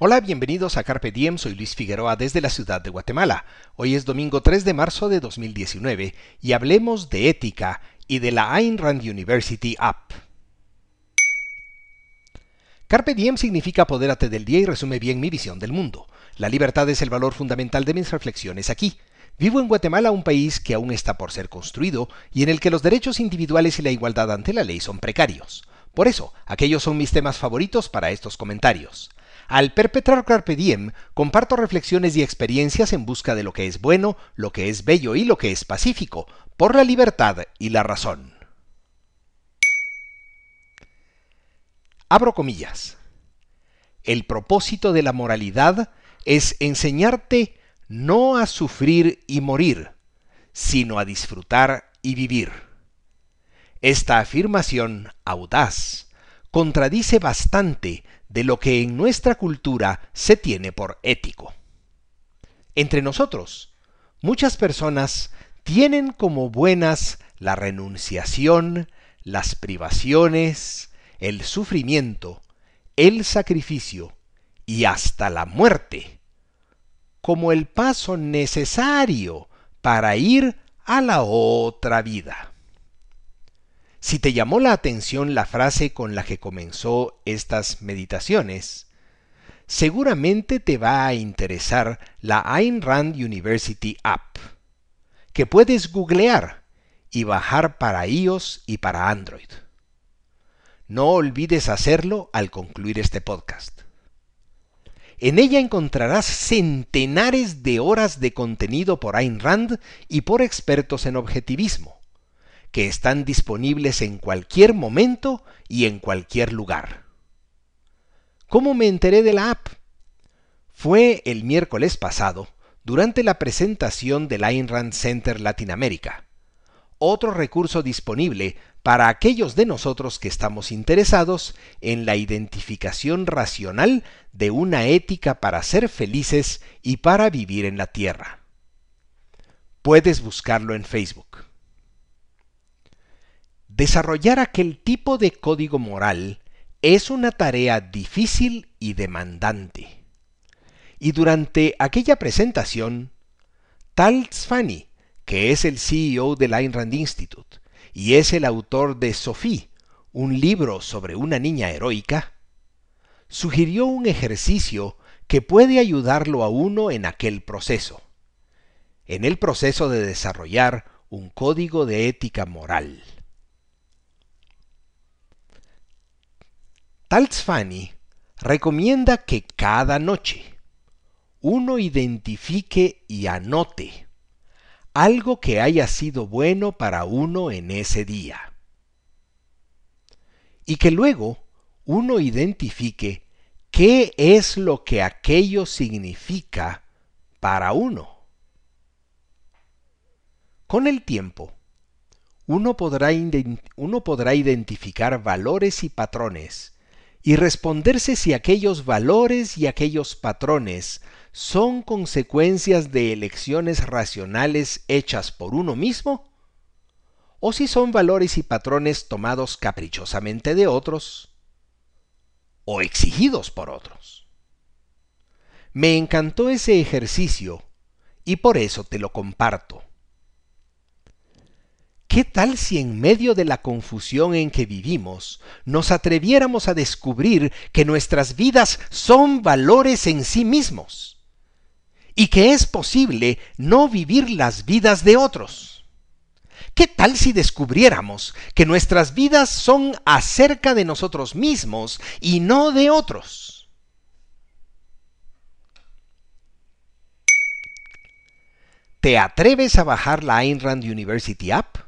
Hola, bienvenidos a Carpe Diem, soy Luis Figueroa desde la ciudad de Guatemala. Hoy es domingo 3 de marzo de 2019 y hablemos de ética y de la Ayn Rand University App. Carpe Diem significa apodérate del día y resume bien mi visión del mundo. La libertad es el valor fundamental de mis reflexiones aquí. Vivo en Guatemala, un país que aún está por ser construido y en el que los derechos individuales y la igualdad ante la ley son precarios. Por eso, aquellos son mis temas favoritos para estos comentarios. Al perpetrar Carpe Diem, comparto reflexiones y experiencias en busca de lo que es bueno, lo que es bello y lo que es pacífico, por la libertad y la razón. Abro comillas. El propósito de la moralidad es enseñarte no a sufrir y morir, sino a disfrutar y vivir. Esta afirmación audaz contradice bastante de lo que en nuestra cultura se tiene por ético. Entre nosotros, muchas personas tienen como buenas la renunciación, las privaciones, el sufrimiento, el sacrificio y hasta la muerte como el paso necesario para ir a la otra vida. Si te llamó la atención la frase con la que comenzó estas meditaciones, seguramente te va a interesar la Ayn Rand University App, que puedes googlear y bajar para iOS y para Android. No olvides hacerlo al concluir este podcast. En ella encontrarás centenares de horas de contenido por Ayn Rand y por expertos en objetivismo, que están disponibles en cualquier momento y en cualquier lugar. ¿Cómo me enteré de la app? Fue el miércoles pasado, durante la presentación del Ayn Rand Center Latinoamérica, otro recurso disponible para aquellos de nosotros que estamos interesados en la identificación racional de una ética para ser felices y para vivir en la tierra. Puedes buscarlo en Facebook. Desarrollar aquel tipo de código moral es una tarea difícil y demandante. Y durante aquella presentación, Tal Tzfani, que es el CEO del Ayn Rand Institute, y es el autor de Sophie, un libro sobre una niña heroica, sugirió un ejercicio que puede ayudarlo a uno en aquel proceso, en el proceso de desarrollar un código de ética moral. Talzfani recomienda que cada noche uno identifique y anote algo que haya sido bueno para uno en ese día. Y que luego uno identifique qué es lo que aquello significa para uno. Con el tiempo, uno podrá, uno podrá, identificar valores y patrones y responderse si aquellos valores y aquellos patrones son consecuencias de elecciones racionales hechas por uno mismo? ¿O si son valores y patrones tomados caprichosamente de otros o exigidos por otros? Me encantó ese ejercicio y por eso te lo comparto. ¿Qué tal si en medio de la confusión en que vivimos nos atreviéramos a descubrir que nuestras vidas son valores en sí mismos? y que es posible no vivir las vidas de otros. ¿Qué tal si descubriéramos que nuestras vidas son acerca de nosotros mismos y no de otros? ¿Te atreves a bajar la Ayn Rand University App?